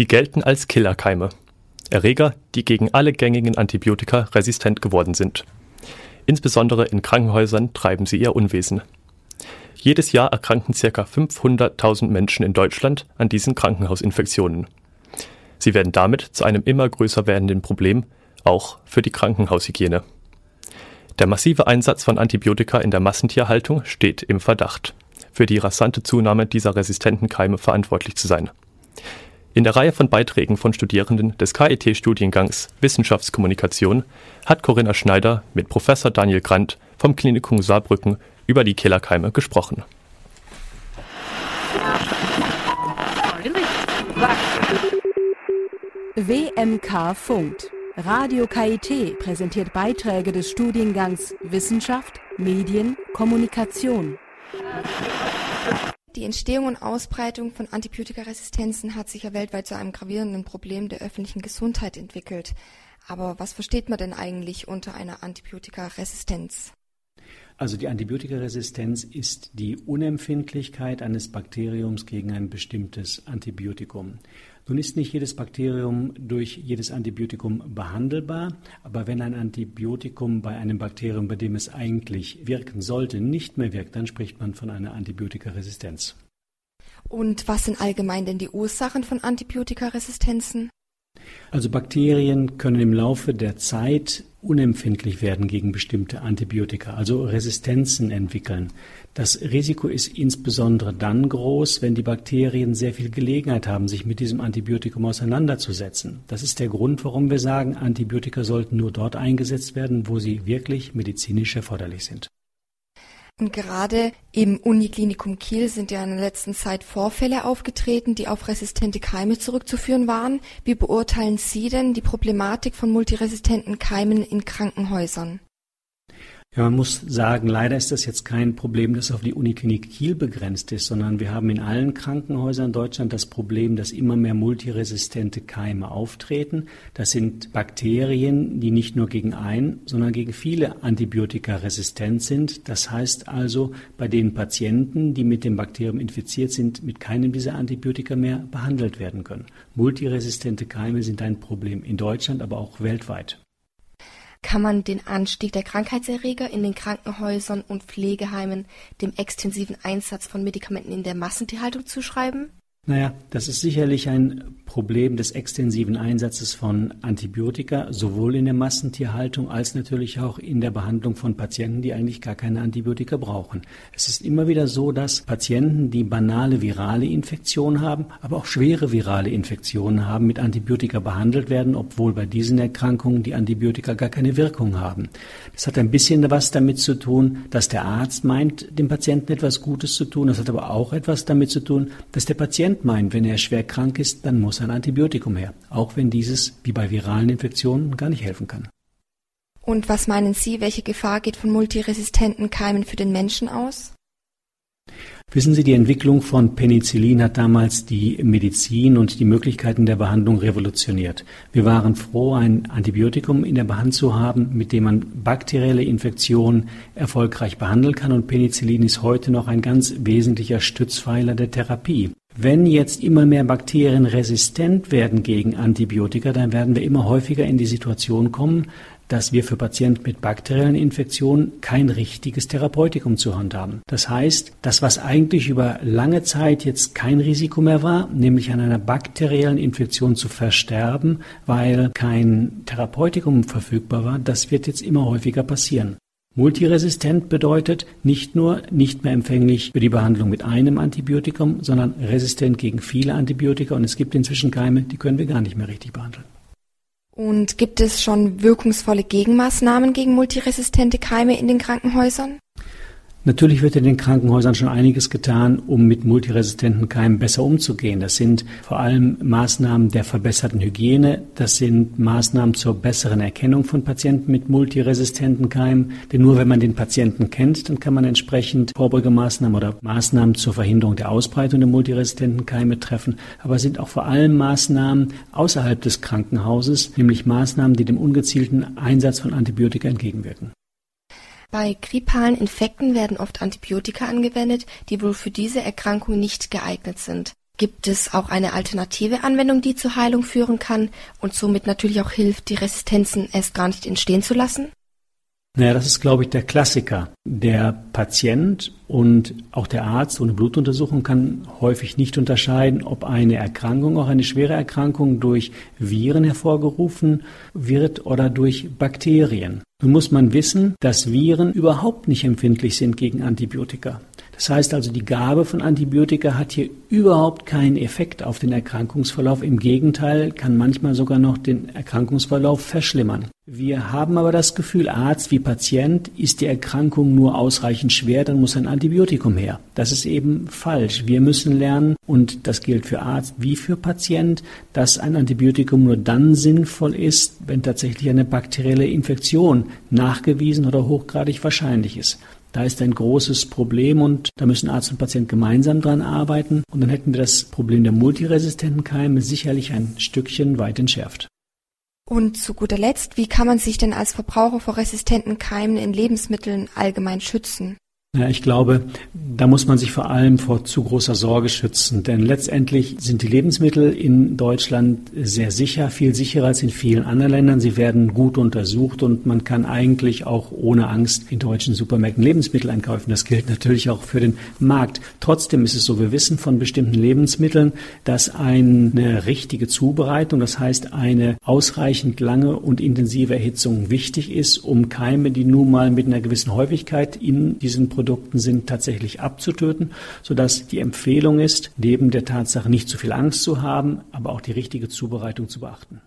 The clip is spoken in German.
Sie gelten als Killerkeime. Erreger, die gegen alle gängigen Antibiotika resistent geworden sind. Insbesondere in Krankenhäusern treiben sie ihr Unwesen. Jedes Jahr erkranken ca. 500.000 Menschen in Deutschland an diesen Krankenhausinfektionen. Sie werden damit zu einem immer größer werdenden Problem, auch für die Krankenhaushygiene. Der massive Einsatz von Antibiotika in der Massentierhaltung steht im Verdacht, für die rasante Zunahme dieser resistenten Keime verantwortlich zu sein. In der Reihe von Beiträgen von Studierenden des KIT-Studiengangs Wissenschaftskommunikation hat Corinna Schneider mit Professor Daniel Grant vom Klinikum Saarbrücken über die Killerkeime gesprochen. WMK Funkt. Radio KIT präsentiert Beiträge des Studiengangs Wissenschaft, Medien, Kommunikation. Die Entstehung und Ausbreitung von Antibiotikaresistenzen hat sich ja weltweit zu einem gravierenden Problem der öffentlichen Gesundheit entwickelt. Aber was versteht man denn eigentlich unter einer Antibiotikaresistenz? Also die Antibiotikaresistenz ist die Unempfindlichkeit eines Bakteriums gegen ein bestimmtes Antibiotikum. Nun ist nicht jedes Bakterium durch jedes Antibiotikum behandelbar, aber wenn ein Antibiotikum bei einem Bakterium, bei dem es eigentlich wirken sollte, nicht mehr wirkt, dann spricht man von einer Antibiotikaresistenz. Und was sind allgemein denn die Ursachen von Antibiotikaresistenzen? Also Bakterien können im Laufe der Zeit unempfindlich werden gegen bestimmte Antibiotika, also Resistenzen entwickeln. Das Risiko ist insbesondere dann groß, wenn die Bakterien sehr viel Gelegenheit haben, sich mit diesem Antibiotikum auseinanderzusetzen. Das ist der Grund, warum wir sagen, Antibiotika sollten nur dort eingesetzt werden, wo sie wirklich medizinisch erforderlich sind. Und gerade im Uniklinikum Kiel sind ja in der letzten Zeit Vorfälle aufgetreten, die auf resistente Keime zurückzuführen waren. Wie beurteilen Sie denn die Problematik von multiresistenten Keimen in Krankenhäusern? Ja, man muss sagen, leider ist das jetzt kein Problem, das auf die Uniklinik Kiel begrenzt ist, sondern wir haben in allen Krankenhäusern in Deutschland das Problem, dass immer mehr multiresistente Keime auftreten. Das sind Bakterien, die nicht nur gegen ein, sondern gegen viele Antibiotika resistent sind. Das heißt also, bei den Patienten, die mit dem Bakterium infiziert sind, mit keinem dieser Antibiotika mehr behandelt werden können. Multiresistente Keime sind ein Problem in Deutschland, aber auch weltweit. Kann man den Anstieg der Krankheitserreger in den Krankenhäusern und Pflegeheimen dem extensiven Einsatz von Medikamenten in der Massentierhaltung zuschreiben? Naja, das ist sicherlich ein Problem des extensiven Einsatzes von Antibiotika, sowohl in der Massentierhaltung als natürlich auch in der Behandlung von Patienten, die eigentlich gar keine Antibiotika brauchen. Es ist immer wieder so, dass Patienten, die banale virale Infektionen haben, aber auch schwere virale Infektionen haben, mit Antibiotika behandelt werden, obwohl bei diesen Erkrankungen die Antibiotika gar keine Wirkung haben. Das hat ein bisschen was damit zu tun, dass der Arzt meint, dem Patienten etwas Gutes zu tun. Das hat aber auch etwas damit zu tun, dass der Patient Patient meint, wenn er schwer krank ist, dann muss ein Antibiotikum her, auch wenn dieses, wie bei viralen Infektionen, gar nicht helfen kann. Und was meinen Sie, welche Gefahr geht von multiresistenten Keimen für den Menschen aus? Wissen Sie, die Entwicklung von Penicillin hat damals die Medizin und die Möglichkeiten der Behandlung revolutioniert. Wir waren froh, ein Antibiotikum in der Hand zu haben, mit dem man bakterielle Infektionen erfolgreich behandeln kann. Und Penicillin ist heute noch ein ganz wesentlicher Stützpfeiler der Therapie. Wenn jetzt immer mehr Bakterien resistent werden gegen Antibiotika, dann werden wir immer häufiger in die Situation kommen, dass wir für Patienten mit bakteriellen Infektionen kein richtiges Therapeutikum zur Hand haben. Das heißt, das, was eigentlich über lange Zeit jetzt kein Risiko mehr war, nämlich an einer bakteriellen Infektion zu versterben, weil kein Therapeutikum verfügbar war, das wird jetzt immer häufiger passieren. Multiresistent bedeutet nicht nur nicht mehr empfänglich für die Behandlung mit einem Antibiotikum, sondern resistent gegen viele Antibiotika und es gibt inzwischen Keime, die können wir gar nicht mehr richtig behandeln. Und gibt es schon wirkungsvolle Gegenmaßnahmen gegen multiresistente Keime in den Krankenhäusern? Natürlich wird in den Krankenhäusern schon einiges getan, um mit multiresistenten Keimen besser umzugehen. Das sind vor allem Maßnahmen der verbesserten Hygiene, das sind Maßnahmen zur besseren Erkennung von Patienten mit multiresistenten Keimen. Denn nur wenn man den Patienten kennt, dann kann man entsprechend Vorbeugemaßnahmen oder Maßnahmen zur Verhinderung der Ausbreitung der multiresistenten Keime treffen. Aber es sind auch vor allem Maßnahmen außerhalb des Krankenhauses, nämlich Maßnahmen, die dem ungezielten Einsatz von Antibiotika entgegenwirken. Bei grippalen Infekten werden oft Antibiotika angewendet, die wohl für diese Erkrankung nicht geeignet sind. Gibt es auch eine alternative Anwendung, die zur Heilung führen kann und somit natürlich auch hilft, die Resistenzen erst gar nicht entstehen zu lassen? Naja, das ist, glaube ich, der Klassiker. Der Patient und auch der Arzt ohne Blutuntersuchung kann häufig nicht unterscheiden, ob eine Erkrankung, auch eine schwere Erkrankung, durch Viren hervorgerufen wird oder durch Bakterien. Nun muss man wissen, dass Viren überhaupt nicht empfindlich sind gegen Antibiotika. Das heißt also, die Gabe von Antibiotika hat hier überhaupt keinen Effekt auf den Erkrankungsverlauf. Im Gegenteil, kann manchmal sogar noch den Erkrankungsverlauf verschlimmern. Wir haben aber das Gefühl, Arzt wie Patient, ist die Erkrankung nur ausreichend schwer, dann muss ein Antibiotikum her. Das ist eben falsch. Wir müssen lernen, und das gilt für Arzt wie für Patient, dass ein Antibiotikum nur dann sinnvoll ist, wenn tatsächlich eine bakterielle Infektion nachgewiesen oder hochgradig wahrscheinlich ist. Da ist ein großes Problem und da müssen Arzt und Patient gemeinsam dran arbeiten. Und dann hätten wir das Problem der multiresistenten Keime sicherlich ein Stückchen weit entschärft. Und zu guter Letzt, wie kann man sich denn als Verbraucher vor resistenten Keimen in Lebensmitteln allgemein schützen? Ja, ich glaube, da muss man sich vor allem vor zu großer Sorge schützen, denn letztendlich sind die Lebensmittel in Deutschland sehr sicher, viel sicherer als in vielen anderen Ländern. Sie werden gut untersucht und man kann eigentlich auch ohne Angst in deutschen Supermärkten Lebensmittel einkaufen. Das gilt natürlich auch für den Markt. Trotzdem ist es so, wir wissen von bestimmten Lebensmitteln, dass eine richtige Zubereitung, das heißt eine ausreichend lange und intensive Erhitzung wichtig ist, um Keime, die nun mal mit einer gewissen Häufigkeit in diesen Produkten sind, tatsächlich abzutöten, sodass die Empfehlung ist, neben der Tatsache nicht zu viel Angst zu haben, aber auch die richtige Zubereitung zu beachten.